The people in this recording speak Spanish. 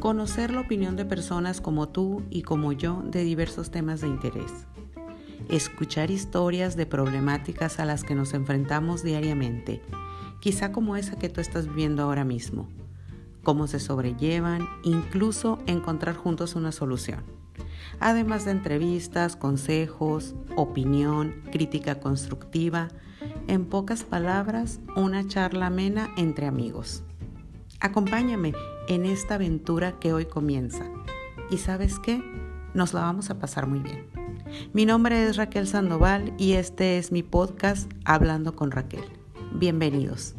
conocer la opinión de personas como tú y como yo de diversos temas de interés, escuchar historias de problemáticas a las que nos enfrentamos diariamente, quizá como esa que tú estás viviendo ahora mismo, cómo se sobrellevan, incluso encontrar juntos una solución. Además de entrevistas, consejos, opinión, crítica constructiva, en pocas palabras, una charla amena entre amigos. Acompáñame en esta aventura que hoy comienza. ¿Y sabes qué? Nos la vamos a pasar muy bien. Mi nombre es Raquel Sandoval y este es mi podcast Hablando con Raquel. Bienvenidos.